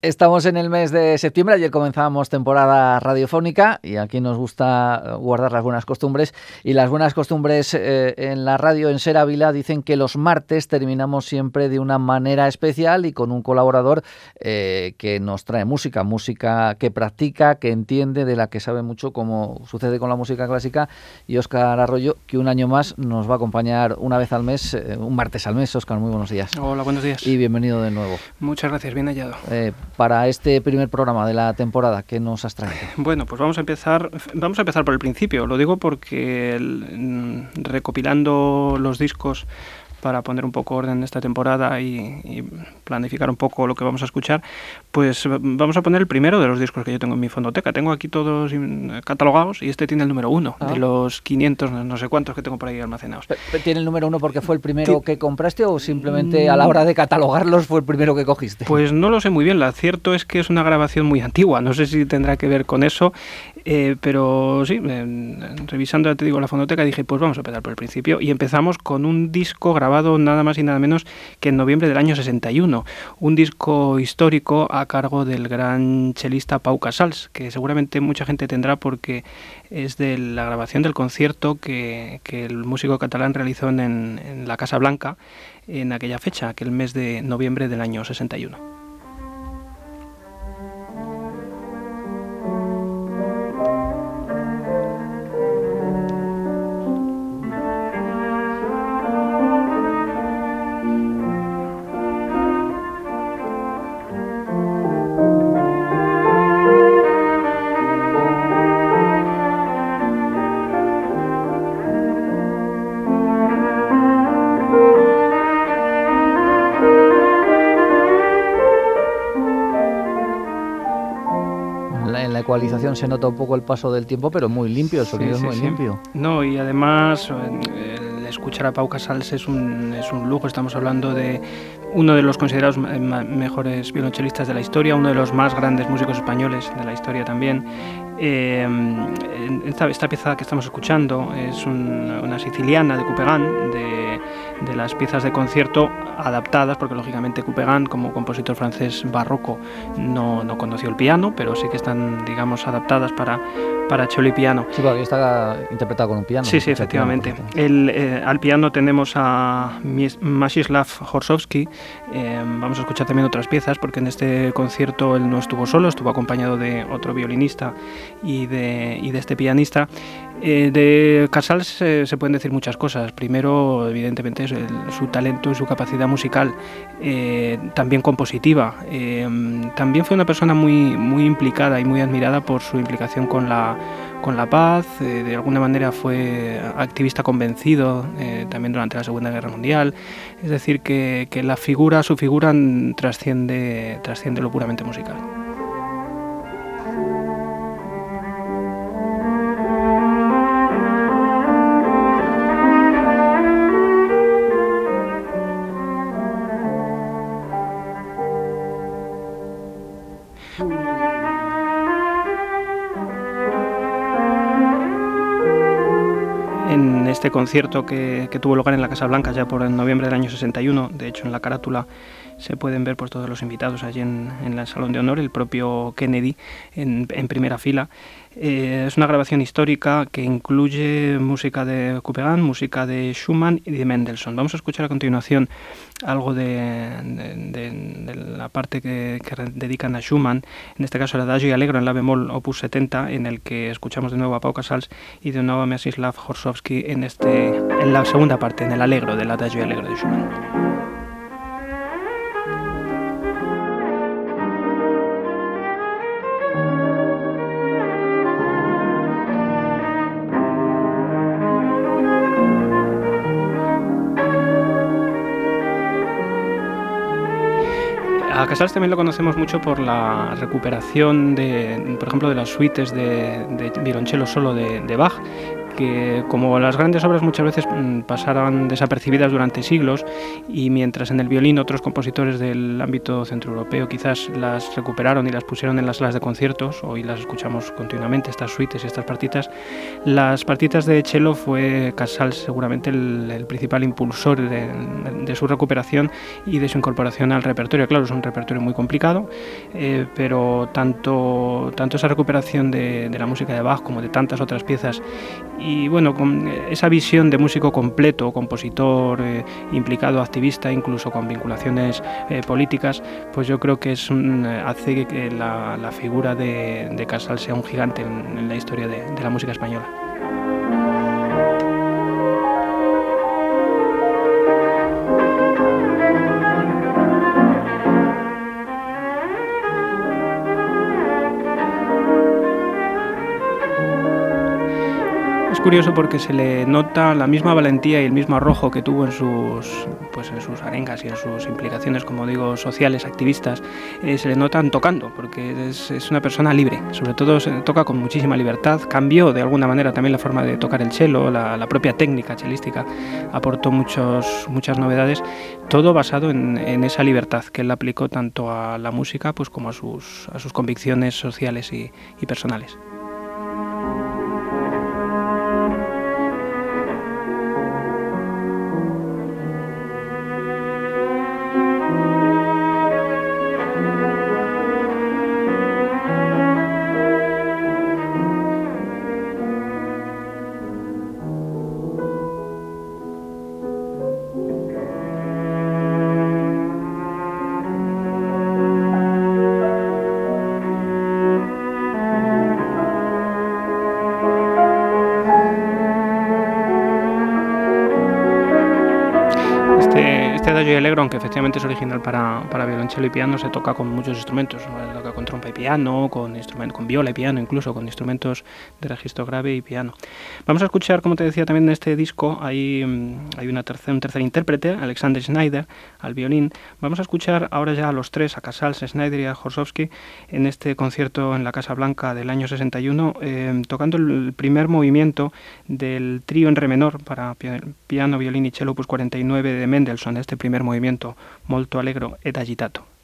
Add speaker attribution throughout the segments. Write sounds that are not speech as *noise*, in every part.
Speaker 1: Estamos en el mes de septiembre, ayer comenzábamos temporada radiofónica y aquí nos gusta guardar las buenas costumbres y las buenas costumbres eh, en la radio en Ser Ávila dicen que los martes terminamos siempre de una manera especial y con un colaborador eh, que nos trae música, música que practica, que entiende, de la que sabe mucho como sucede con la música clásica y Óscar Arroyo que un año más nos va a acompañar una vez al mes, eh, un martes al mes. Óscar, muy buenos días.
Speaker 2: Hola, buenos días.
Speaker 1: Y bienvenido de nuevo.
Speaker 2: Muchas gracias, bien hallado
Speaker 1: para este primer programa de la temporada? ¿Qué nos has traído? *sighs*
Speaker 2: Bueno, pues vamos a empezar, vamos a empezar por el principio. Lo digo porque mm, recopilando los discos para poner un poco orden en esta temporada y, planificar un poco lo que vamos a escuchar, pues vamos a poner el primero de los discos que yo tengo en mi fondoteca. Tengo aquí todos catalogados y este tiene el número uno de ah. los 500, no sé cuántos que tengo por ahí almacenados.
Speaker 1: ¿Tiene el número uno porque fue el primero que compraste o simplemente a la hora de catalogarlos fue el primero que cogiste?
Speaker 2: Pues no lo sé muy bien. Lo cierto es que es una grabación muy antigua. No sé si tendrá que ver con eso, eh, pero sí, revisando, te digo, la fondoteca dije, pues vamos a empezar por el principio y empezamos con un disco grabado nada más y nada menos que en noviembre del año 61, un disco histórico a cargo del gran chelista Pau Casals, que seguramente mucha gente tendrá porque es de la grabación del concierto que, el músico catalán realizó en, en la Casa Blanca en aquella fecha, aquel mes de noviembre del año 61.
Speaker 1: Se nota un poco el paso del tiempo, pero muy limpio, el sonido es muy limpio.
Speaker 2: No, y además el escuchar a Pau Casals es un, es un lujo, estamos hablando de uno de los considerados mejores violonchelistas de la historia, uno de los más grandes músicos españoles de la historia también. Eh, esta, esta, pieza que estamos escuchando es una siciliana de Couperin, de, de las piezas de concierto adaptadas, porque lógicamente Couperin, como compositor francés barroco, no, no conoció el piano, pero sí que están, digamos, adaptadas para, para cello y piano.
Speaker 1: Sí, porque está interpretado con un piano.
Speaker 2: Sí, sí, efectivamente. El, eh, al piano tenemos a Mashislav Horsovsky. Eh, vamos a escuchar también otras piezas, porque en este concierto él no estuvo solo, estuvo acompañado de otro violinista y de, y de este pianista. Eh, de Casals se pueden decir muchas cosas. Primero, evidentemente, es su talento y su capacidad musical, eh, también compositiva. Eh, también fue una persona muy, muy implicada y muy admirada por su implicación con la, con la paz. de alguna manera fue activista convencido también durante la Segunda Guerra Mundial. Es decir, que, que la figura, su figura trasciende, trasciende lo puramente musical. Este concierto que, tuvo lugar en la Casa Blanca ya por noviembre del año 61. De hecho, en la carátula se pueden ver pues, todos los invitados allí en, el Salón de Honor, el propio Kennedy en, primera fila. Eh, es una grabación histórica que incluye música de Couperin, música de Schumann y de Mendelssohn. Vamos a escuchar a continuación algo de, la parte que, dedican a Schumann, en este caso el Adagio y Alegro en la bemol opus 70, en el que escuchamos de nuevo a Pau Casals y de nuevo a Miasislav Horsovsky en, este, en la segunda parte, en el Alegro del Adagio y Alegro de Schumann. Casals también lo conocemos mucho por la recuperación de, por ejemplo, de las suites de, de solo de, Bach, que como las grandes obras muchas veces mm, pasaron desapercibidas durante siglos y mientras en el violín otros compositores del ámbito centroeuropeo quizás las recuperaron y las pusieron en las salas de conciertos, hoy las escuchamos continuamente, estas suites y estas partitas, las partitas de cello fue Casals seguramente el, principal impulsor de, su recuperación y de su incorporación al repertorio. Claro, es un repertorio muy complicado, eh, pero tanto, tanto esa recuperación de, la música de Bach como de tantas otras piezas bueno, con esa visión de músico completo, compositor, eh, implicado, activista, incluso con vinculaciones eh, políticas, pues yo creo que es hace que la, figura de, de, Casal sea un gigante en, la historia de la música española. Curioso porque se le nota la misma valentía y el mismo arrojo que tuvo en sus, pues en sus arengas y en sus implicaciones, como digo, sociales, activistas, eh, se le notan tocando, porque es, una persona libre, sobre todo toca con muchísima libertad, cambió de alguna manera también la forma de tocar el cello, la, propia técnica chelística aportó muchos, muchas novedades, todo basado en, esa libertad que él aplicó tanto a la música pues como a sus, a sus convicciones sociales y personales. Allegro, que efectivamente es original para, para, violonchelo y piano, se toca con muchos instrumentos, se toca con trompa y piano, con, instrumento, con viola y piano, incluso con instrumentos de registro grave y piano. Vamos a escuchar, como te decía también en este disco, hay, mm, hay una tercer, un tercer intérprete, Alexander Schneider, al violín. Vamos a escuchar ahora ya a los tres, a Casals, Schneider y a Horsowski, en este concierto en la Casa Blanca del año 61, eh, tocando el primer movimiento del trío en re menor para piano, violín y cello, pues 49 de Mendelssohn, este primer movimiento molto allegro ed agitato.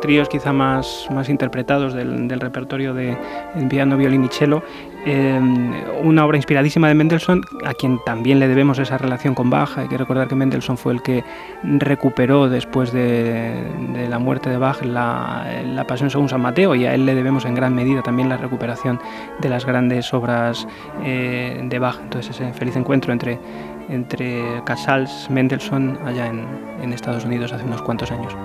Speaker 2: Tríos quizá más, más interpretados del, repertorio de piano, violín y cello. Em, una obra inspiradísima de Mendelssohn, a quien también le debemos esa relación con Bach. Hay que recordar que Mendelssohn fue el que recuperó después de, de la muerte de Bach la, la, Pasión según San Mateo y a él le debemos en gran medida también la recuperación de las grandes obras eh, de Bach. Entonces ese feliz encuentro entre, entre Casals, Mendelssohn allá en, en Estados Unidos hace unos cuantos años.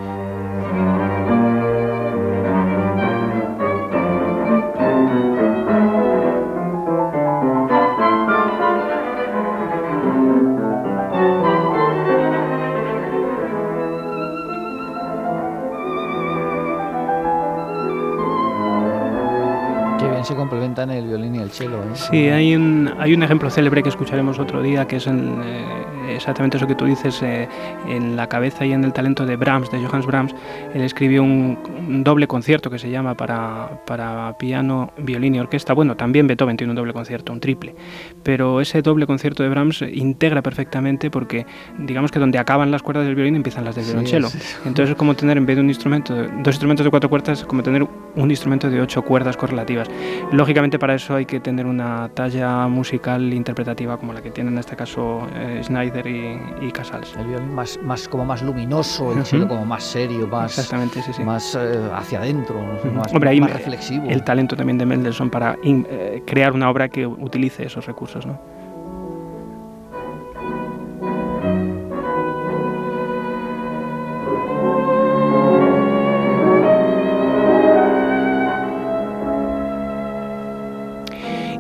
Speaker 2: Sí, hay un, hay un ejemplo célebre que escucharemos otro día, que es eh, exactamente eso que tú dices, eh, en la cabeza y en el talento de Brahms, de Johannes Brahms. Él escribió un, doble concierto que se llama para, para, piano, violín y orquesta. Bueno, también Beethoven tiene un doble concierto, un triple. Pero ese doble concierto de Brahms integra perfectamente porque, digamos que donde acaban las cuerdas del violín empiezan las del violonchelo. Entonces es como tener, en vez de un instrumento, dos instrumentos de cuatro cuerdas, como tener un instrumento de ocho cuerdas correlativas. Lógicamente para eso hay que tener una talla musical interpretativa como la que tienen en este caso eh, Schneider y, Casals.
Speaker 1: El violín más, como más luminoso, el uh cielo como más serio, más, eh, hacia adentro, más, Hombre, ahí reflexivo.
Speaker 2: El talento también de Mendelssohn para eh, crear una obra que utilice esos recursos. ¿no?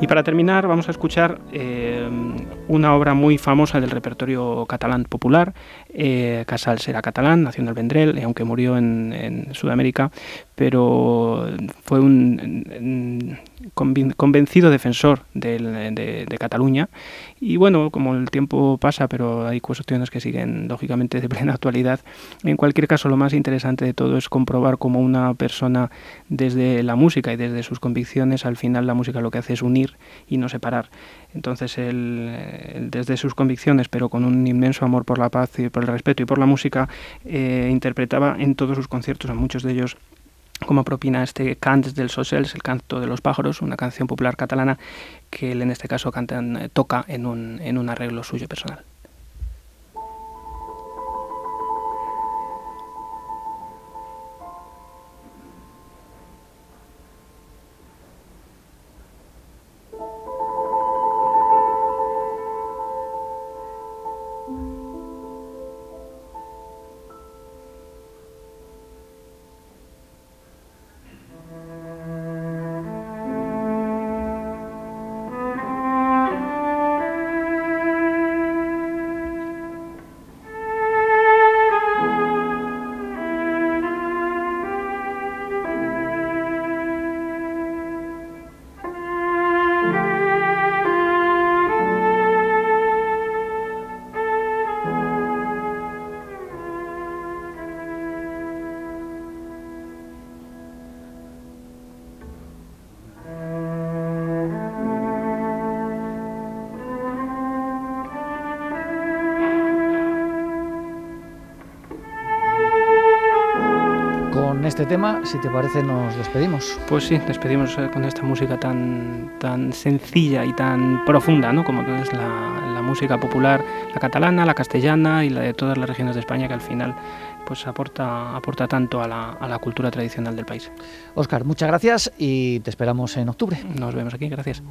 Speaker 2: Y para terminar vamos a escuchar eh, una obra muy famosa del repertorio catalán popular. Eh, Casals era catalán, nació en el Vendrell, aunque murió en, en Sudamérica, pero fue un convencido defensor de, Cataluña. Y bueno, como el tiempo pasa, pero hay cuestiones que siguen lógicamente de plena actualidad, en cualquier caso lo más interesante de todo es comprobar cómo una persona desde la música y desde sus convicciones, al final la música lo que hace es unir y no separar. Entonces, él, desde sus convicciones, pero con un inmenso amor por la paz y por el respeto y por la música, eh, interpretaba en todos sus conciertos, en muchos de ellos, como propina este Cants del Socials, el canto de los pájaros, una canción popular catalana que él en este caso canta, eh, toca en un, en un arreglo suyo personal.
Speaker 1: Este tema, si te parece, nos despedimos.
Speaker 2: Pues sí, despedimos eh, con esta música tan, tan sencilla y tan profunda, ¿no? Como es la, música popular, la catalana, la castellana y la de todas las regiones de España, que al final pues aporta, aporta tanto a la, a la cultura tradicional del país.
Speaker 1: Óscar, muchas gracias y te esperamos en octubre.
Speaker 2: Nos vemos aquí, gracias.